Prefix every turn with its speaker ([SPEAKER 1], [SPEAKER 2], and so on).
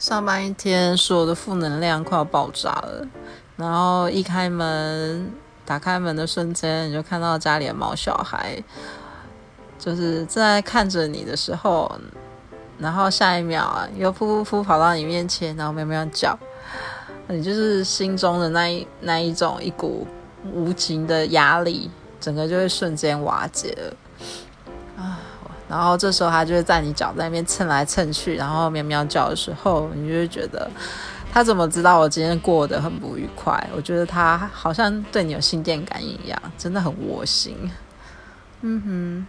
[SPEAKER 1] 上班一天，所有的负能量快要爆炸了。然后一开门，打开门的瞬间，你就看到家里的毛小孩，就是正在看着你的时候，然后下一秒啊，又噗噗噗跑到你面前，然后喵喵叫，你就是心中的那一那一种一股无情的压力，整个就会瞬间瓦解了。然后这时候他就会在你脚在那边蹭来蹭去，然后喵喵叫的时候，你就会觉得他怎么知道我今天过得很不愉快？我觉得他好像对你有心电感应一样，真的很窝心。嗯哼。